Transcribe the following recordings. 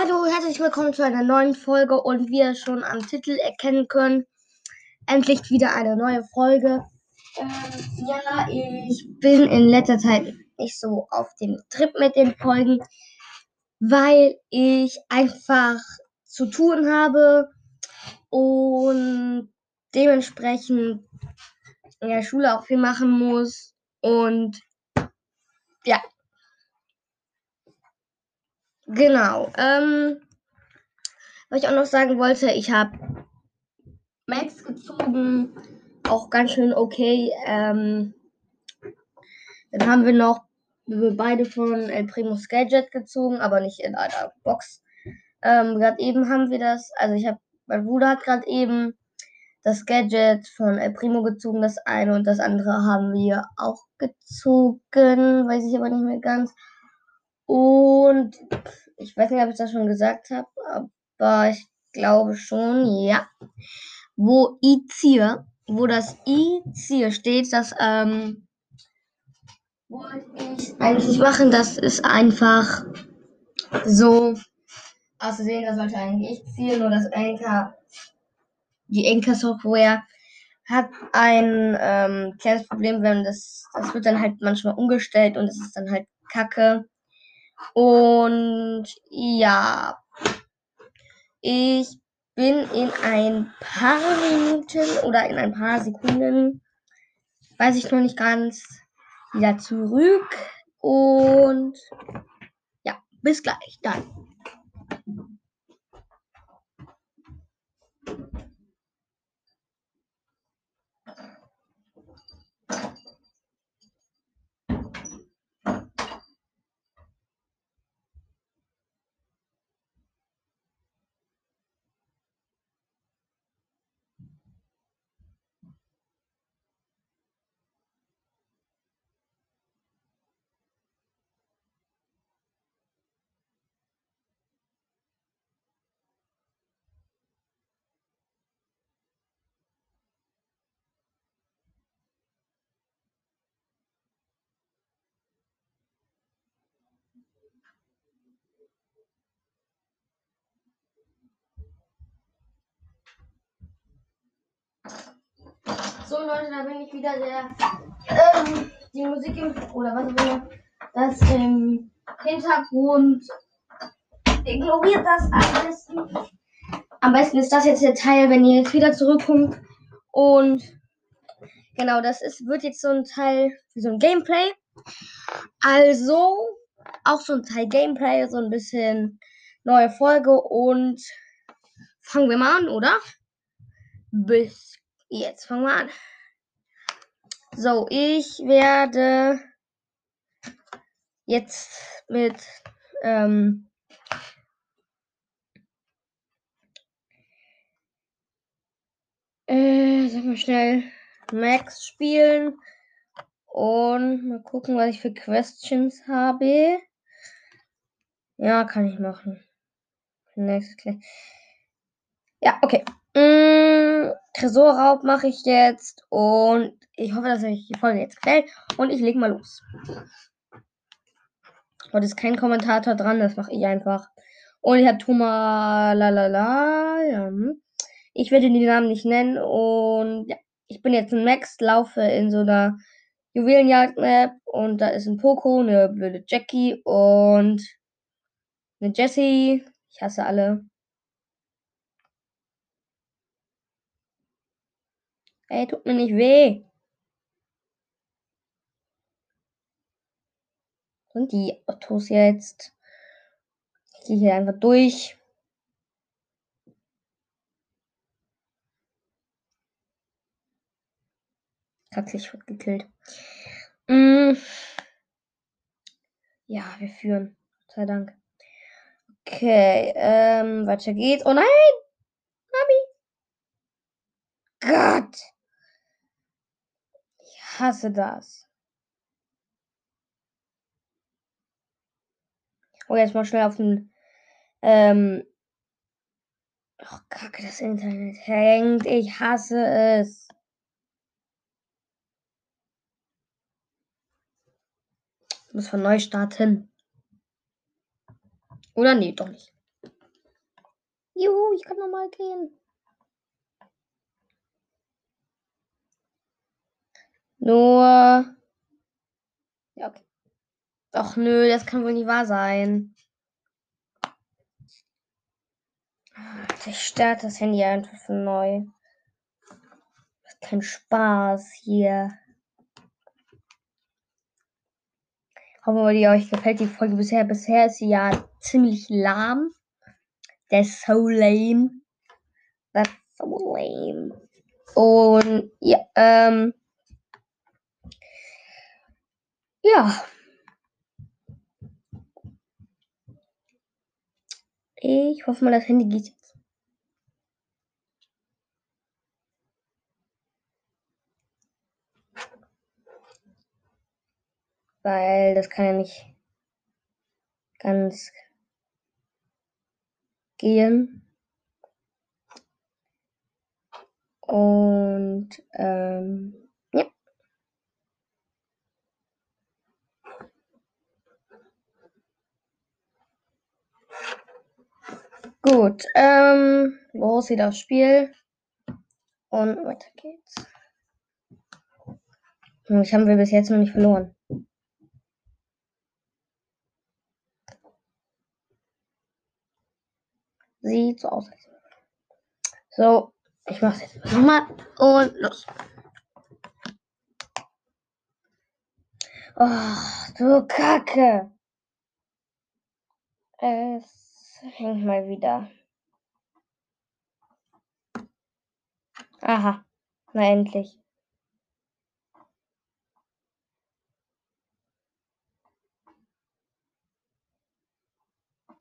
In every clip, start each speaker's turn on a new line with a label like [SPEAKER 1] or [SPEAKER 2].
[SPEAKER 1] Hallo, herzlich willkommen zu einer neuen Folge und wie ihr schon am Titel erkennen könnt, endlich wieder eine neue Folge. Ähm, ja, ich bin in letzter Zeit nicht so auf dem Trip mit den Folgen, weil ich einfach zu tun habe und dementsprechend in der Schule auch viel machen muss und ja, Genau. Ähm, was ich auch noch sagen wollte, ich habe Max gezogen. Auch ganz schön okay. Ähm, dann haben wir noch beide von El Primo's Gadget gezogen, aber nicht in einer Box. Ähm, gerade eben haben wir das, also ich habe, mein Bruder hat gerade eben das Gadget von El Primo gezogen, das eine und das andere haben wir auch gezogen, weiß ich aber nicht mehr ganz. Und ich weiß nicht, ob ich das schon gesagt habe, aber ich glaube schon, ja. Wo I ziehe, wo das I ziehe steht, das ähm, wollte ich eigentlich machen. Das ist einfach so auszusehen, das sollte eigentlich ich ziehen, nur das Anchor, die Anchor Software hat ein ähm, kleines Problem, wenn das, das wird dann halt manchmal umgestellt und es ist dann halt kacke. Und ja, ich bin in ein paar Minuten oder in ein paar Sekunden, weiß ich noch nicht ganz, wieder zurück. Und ja, bis gleich dann. Leute, da bin ich wieder der ähm, die Musik im oder was auch immer das im Hintergrund ignoriert das am besten. Am besten ist das jetzt der Teil, wenn ihr jetzt wieder zurückkommt und genau, das ist wird jetzt so ein Teil wie so ein Gameplay. Also auch so ein Teil Gameplay, so ein bisschen neue Folge und fangen wir mal an, oder? Bis Jetzt fangen wir an. So, ich werde jetzt mit ähm, äh, sag mal schnell Max spielen und mal gucken, was ich für Questions habe. Ja, kann ich machen. Nächstes Ja, okay. Mm, Tresorraub mache ich jetzt und ich hoffe, dass euch die Folge jetzt gefällt und ich lege mal los. Heute ist kein Kommentator dran, das mache ich einfach. Und ich habe Thomas lalala. Ja. Hm. Ich werde den Namen nicht nennen und ja, ich bin jetzt ein Max, laufe in so einer Juwelenjagd-Map und da ist ein Poco, eine blöde Jackie und eine Jessie. Ich hasse alle. Ey, tut mir nicht weh. Und die Autos jetzt. Ich gehe hier einfach durch. Katzlich wird gekillt. Mm. Ja, wir führen. Sei Dank. Okay, ähm, weiter geht's. Oh nein! Mami! Gott! Hasse das. Oh, jetzt mal schnell auf den. Ähm. Oh, kacke, das Internet hängt. Ich hasse es. Ich muss von neu starten. Oder nee, doch nicht. Juhu, ich kann nochmal gehen. Nur. Ja, okay. Ach nö, das kann wohl nicht wahr sein. Ich starte das Handy einfach von neu. Kein Spaß hier. Hoffen wir, die euch gefällt die Folge bisher. Bisher ist sie ja ziemlich lahm. Der ist so lame. That's so lame. Und ja, ähm. Ja. Ich hoffe mal, das Handy geht jetzt. Weil das kann ja nicht ganz gehen. Und ähm, Gut, ähm, los wieder aufs Spiel. Und weiter geht's. Ich haben wir bis jetzt noch nicht verloren. Sieht so aus. So, ich mach's jetzt nochmal und los. Oh, du Kacke. Es hängt mal wieder. Aha, na endlich.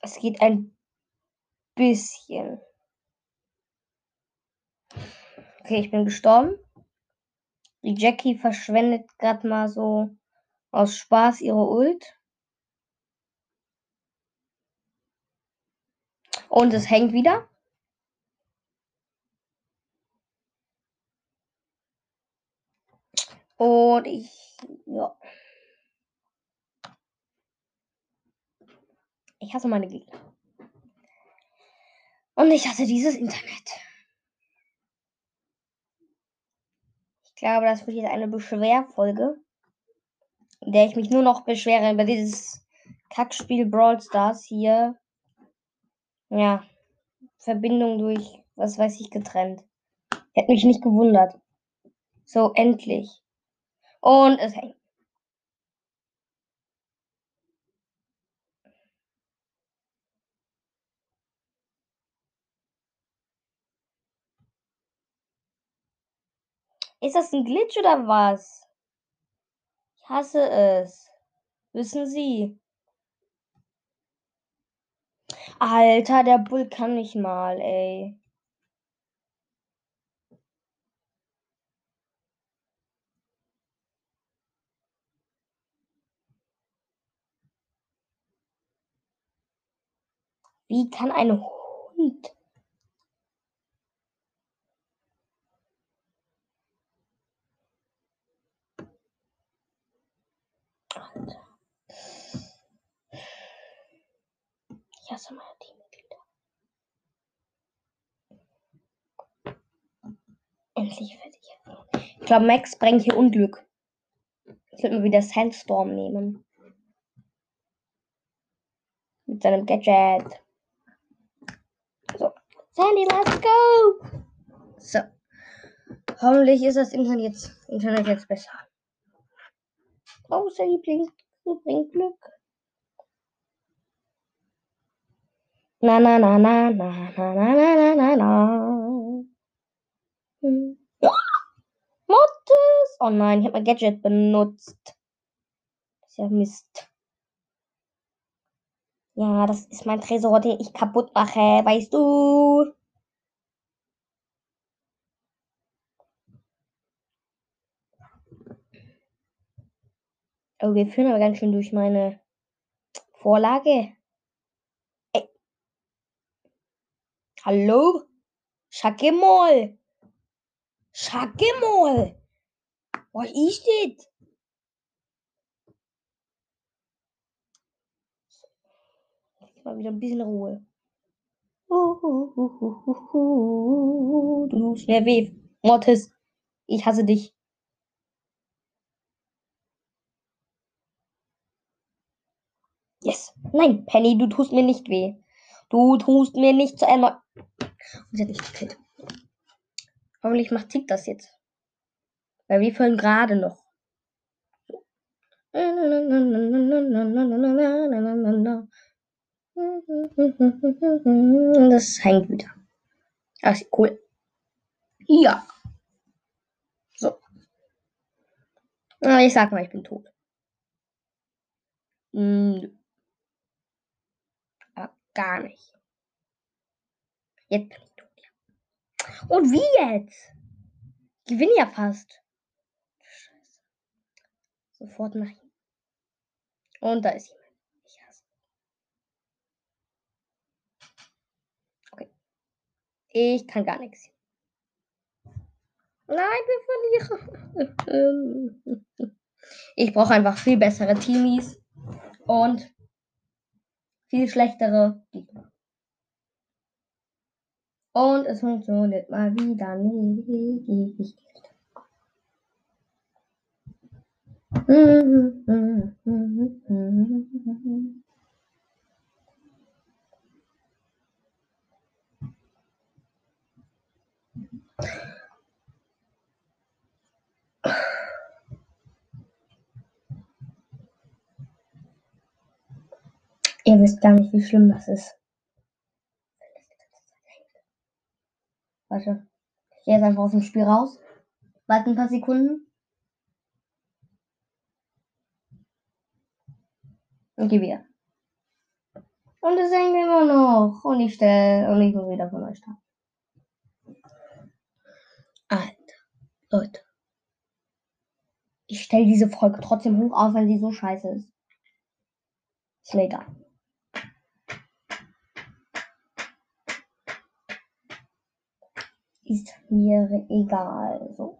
[SPEAKER 1] Es geht ein bisschen. Okay, ich bin gestorben. Die Jackie verschwendet gerade mal so aus Spaß ihre Ult. Und es hängt wieder. Und ich, ja. Ich hasse meine Gegner. Und ich hasse dieses Internet. Ich glaube, das wird jetzt eine Beschwerfolge, in der ich mich nur noch beschwere über dieses Kackspiel Brawl Stars hier. Ja, Verbindung durch, was weiß ich, getrennt. Hätte mich nicht gewundert. So, endlich. Und es hängt. Ist das ein Glitch oder was? Ich hasse es. Wissen Sie? Alter, der Bull kann nicht mal, ey. Wie kann ein Hund Endlich fertig. Ich glaube, Max bringt hier Unglück. Ich würde mal wieder Sandstorm nehmen. Mit seinem Gadget. So. Sandy, let's go! So. Hoffentlich ist das Internet jetzt, Internet jetzt besser. Oh, Sandy bringt, bringt Glück. Na, na, na, na, na, na, na, na, na, na. Hm. Oh nein, ich habe mein Gadget benutzt. Ist ja Mist. Ja, das ist mein Tresor, den ich kaputt mache, weißt du? Oh, wir führen aber ganz schön durch meine Vorlage. Ey. Hallo? Schacke mal. Schacke mal. Was ist das? Mal wieder ein bisschen Ruhe. Du mir weh. Mortis, ich hasse dich. Yes. Nein, Penny, du tust mir nicht weh. Du tust mir nicht zu einmal. Und sie hat nicht gekillt. Hoffentlich macht Tick das jetzt. Weil wir fallen gerade noch. Das hängt wieder. Ach, cool. Ja. So. Ich sag mal, ich bin tot. Nö. Gar nicht. Jetzt bin ich. Und wie jetzt? Ich gewinne ja fast. Scheiße. Sofort nach ihm. Und da ist jemand. Ich hasse. Okay. Ich kann gar nichts. Nein, wir verlieren. Ich brauche einfach viel bessere Teamies. Und viel schlechtere Gegner. Und es funktioniert mal wieder nicht. Ihr wisst gar nicht, wie schlimm das ist. Warte. Ich gehe jetzt einfach aus dem Spiel raus. Warte ein paar Sekunden. Und geh wieder. Und es hängt immer noch. Und ich stelle. Und ich muss wieder von euch starten. Alter. Leute. Ich stelle diese Folge trotzdem hoch, auch wenn sie so scheiße ist. Ist mir egal. Ist mir egal. So.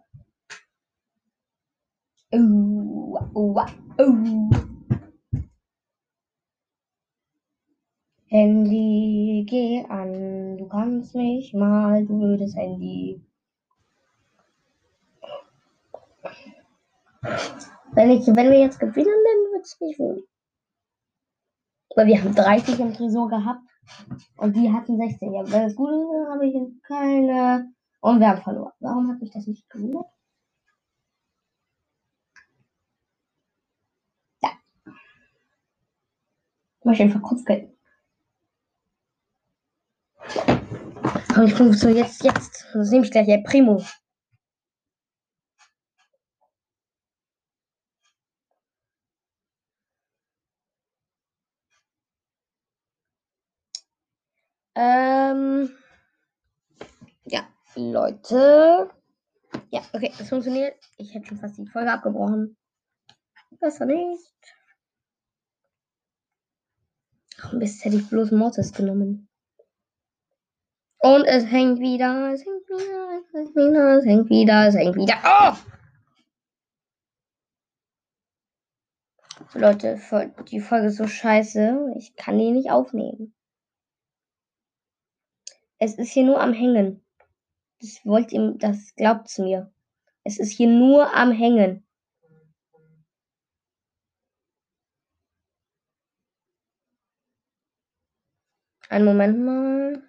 [SPEAKER 1] Oh, oh, oh. Handy, geh an, du kannst mich mal, du blödes Handy. Wenn, ich, wenn wir jetzt gewinnen, dann wird es nicht wohl. Weil wir haben 30 im Tresor gehabt und die hatten 16. Ja, weil das Gute ist, habe ich keine und wir haben verloren. Warum hat mich das nicht gewundert? Ja. Ich möchte einfach Kopfgeld. Komm, ich komme so jetzt, jetzt. Das nehme ich gleich, ja, Primo. Ähm, ja. Leute. Ja, okay, es funktioniert. Ich hätte schon fast die Folge abgebrochen. Besser nicht. Ach, Mist, hätte ich bloß Mortis genommen. Und es hängt wieder, es hängt wieder, es hängt wieder, es hängt wieder, es hängt wieder. Oh! Leute, die Folge ist so scheiße. Ich kann die nicht aufnehmen. Es ist hier nur am Hängen. Das wollt ihr, das glaubt's mir. Es ist hier nur am Hängen. Einen Moment mal.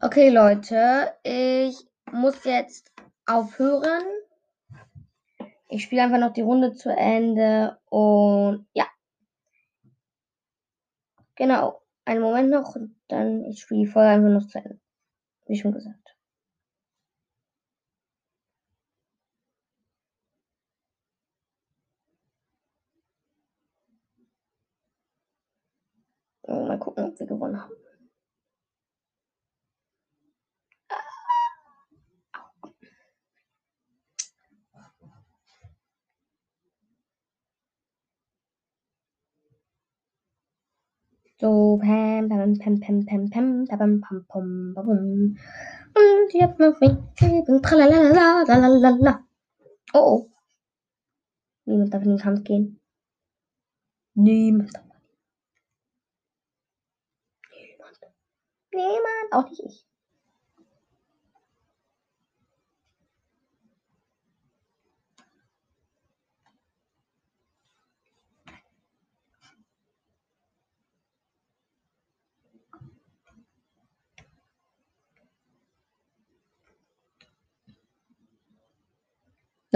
[SPEAKER 1] Okay, Leute, ich muss jetzt aufhören. Ich spiele einfach noch die Runde zu Ende und ja. Genau einen Moment noch und dann ich spiele die Folge einfach noch zu Ende. Wie schon gesagt. Mal gucken, ob wir gewonnen haben. So, pam pam pam pam pam pam pam pam pam mm, pam und ich hab noch Leben, tralalala, lalalala. Oh oh. Niemand darf in den Kampf gehen. Niemand darf. Niemand. Niemand, auch nicht ich.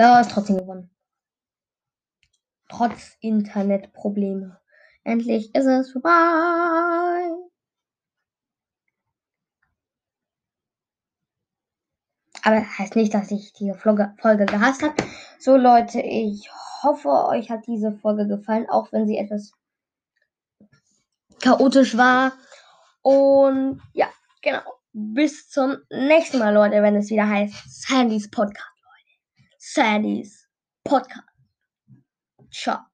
[SPEAKER 1] Ja, ist trotzdem gewonnen. Trotz Internetprobleme. Endlich ist es vorbei. Aber heißt nicht, dass ich die Folge gehasst habe. So Leute, ich hoffe, euch hat diese Folge gefallen, auch wenn sie etwas chaotisch war. Und ja, genau. Bis zum nächsten Mal, Leute, wenn es wieder heißt Sandys Podcast. Sandys Podcast. Ciao.